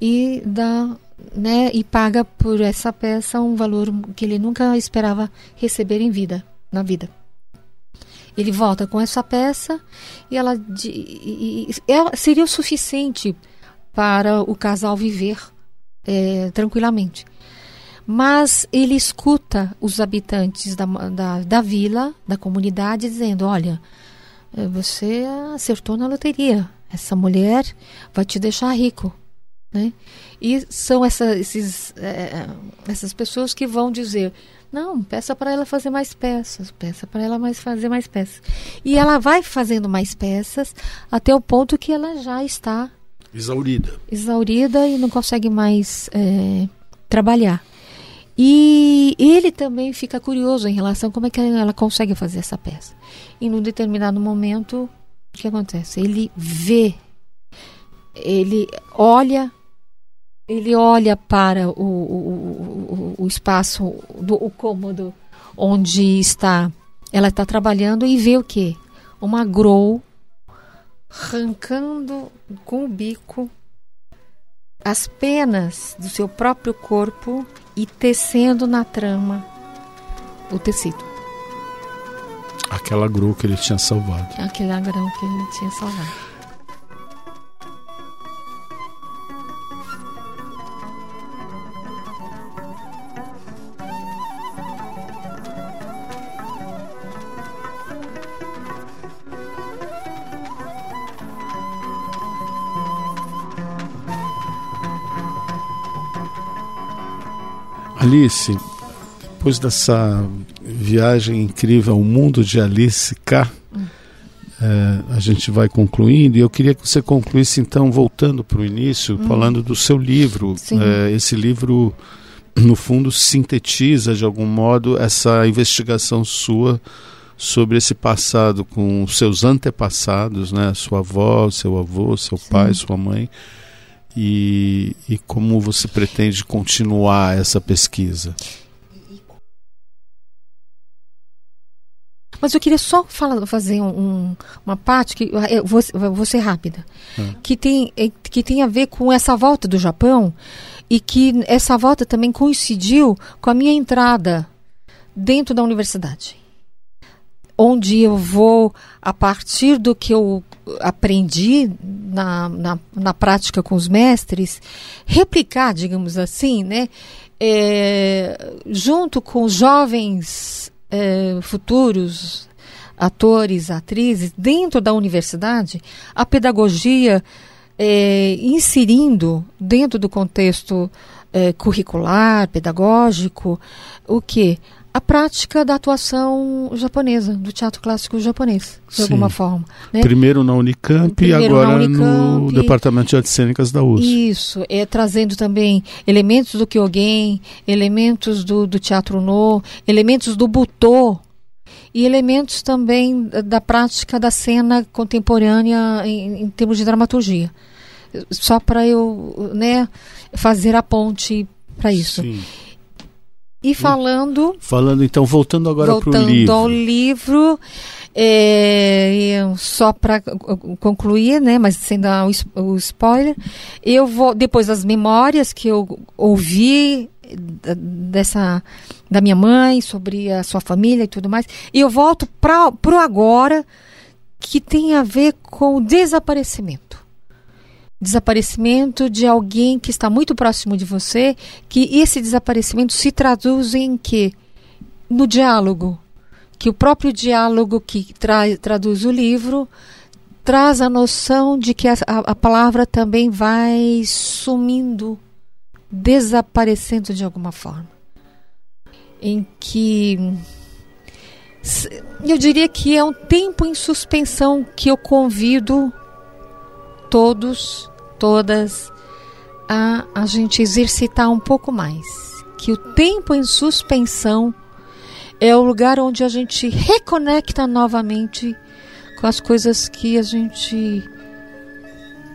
e dá né, e paga por essa peça um valor que ele nunca esperava receber em vida, na vida. Ele volta com essa peça e ela, e, e, ela seria o suficiente para o casal viver é, tranquilamente. Mas ele escuta os habitantes da, da, da vila, da comunidade, dizendo: Olha, eh, você acertou na loteria. Essa mulher vai te deixar rico. Né? E são essa, esses, é, essas pessoas que vão dizer: não, peça para ela fazer mais peças, peça para ela mais fazer mais peças. E ela vai fazendo mais peças até o ponto que ela já está
exaurida,
exaurida e não consegue mais é, trabalhar. E ele também fica curioso em relação a como é que ela consegue fazer essa peça. E num determinado momento, o que acontece? Ele vê, ele olha, ele olha para o, o, o, o espaço, do, o cômodo onde está, ela está trabalhando e vê o que? Uma grow arrancando com o bico as penas do seu próprio corpo e tecendo na trama o tecido.
Aquela grua que ele tinha salvado.
Aquela grão que ele tinha salvado.
Alice, depois dessa viagem incrível ao mundo de Alice K, é, a gente vai concluindo e eu queria que você concluísse então voltando para o início, hum. falando do seu livro. É, esse livro, no fundo, sintetiza de algum modo essa investigação sua sobre esse passado com seus antepassados, né? Sua avó, seu avô, seu Sim. pai, sua mãe e, e como você pretende continuar essa pesquisa?
Mas eu queria só falar, fazer um, uma parte que eu vou, vou ser rápida, é. que tem é, que tem a ver com essa volta do Japão e que essa volta também coincidiu com a minha entrada dentro da universidade onde eu vou, a partir do que eu aprendi na, na, na prática com os mestres, replicar, digamos assim, né? É, junto com jovens é, futuros atores, atrizes, dentro da universidade, a pedagogia é, inserindo dentro do contexto é, curricular, pedagógico, o que? A prática da atuação japonesa, do teatro clássico japonês, de Sim. alguma forma. Né?
Primeiro na Unicamp e agora Unicamp, no Departamento de Artes Cênicas da USP.
Isso, é trazendo também elementos do Kyogen, elementos do, do teatro no, elementos do Butô, e elementos também da prática da cena contemporânea em, em termos de dramaturgia. Só para eu né, fazer a ponte para isso. Sim. E falando.
Falando, então, voltando agora para o livro.
Voltando ao livro. É, só para concluir, né, mas sem dar o, o, spoiler, eu vou depois das memórias que eu ouvi dessa da minha mãe sobre a sua família e tudo mais, e eu volto para o agora que tem a ver com o desaparecimento desaparecimento de alguém que está muito próximo de você, que esse desaparecimento se traduz em que no diálogo que o próprio diálogo que tra traduz o livro traz a noção de que a, a palavra também vai sumindo, desaparecendo de alguma forma. Em que eu diria que é um tempo em suspensão que eu convido todos, todas, a a gente exercitar um pouco mais. Que o tempo em suspensão é o lugar onde a gente reconecta novamente com as coisas que a gente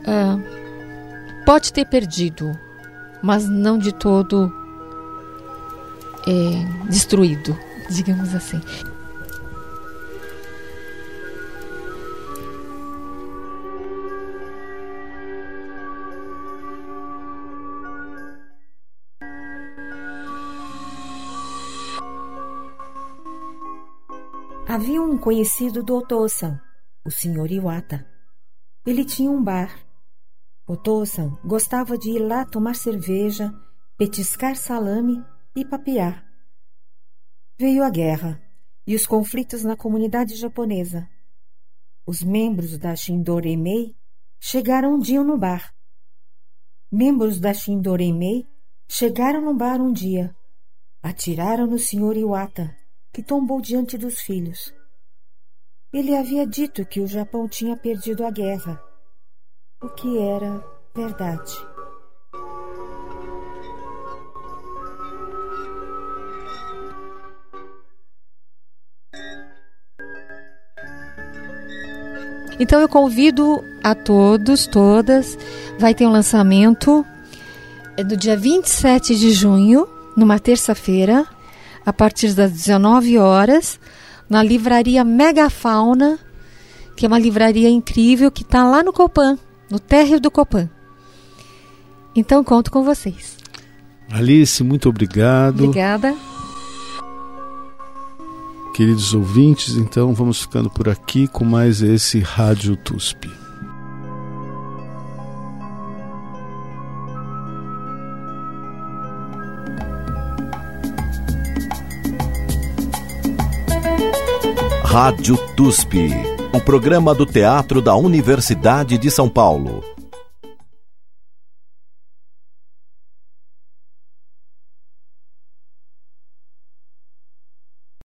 uh, pode ter perdido, mas não de todo é, destruído, <laughs> digamos assim.
Havia um conhecido do Otosan, o Sr. Iwata. Ele tinha um bar. Otosan gostava de ir lá tomar cerveja, petiscar salame e papear. Veio a guerra e os conflitos na comunidade japonesa. Os membros da Shindoremei chegaram um dia no bar. Membros da Shindoremei chegaram no bar um dia. Atiraram no Sr. Iwata que tombou diante dos filhos. Ele havia dito que o Japão tinha perdido a guerra, o que era verdade.
Então eu convido a todos, todas, vai ter um lançamento é do dia 27 de junho, numa terça-feira, a partir das 19 horas, na livraria Megafauna, que é uma livraria incrível que está lá no Copan, no térreo do Copan. Então conto com vocês.
Alice, muito obrigado.
Obrigada.
Queridos ouvintes, então vamos ficando por aqui com mais esse Rádio TUSP.
Rádio TUSP, o programa do Teatro da Universidade de São Paulo.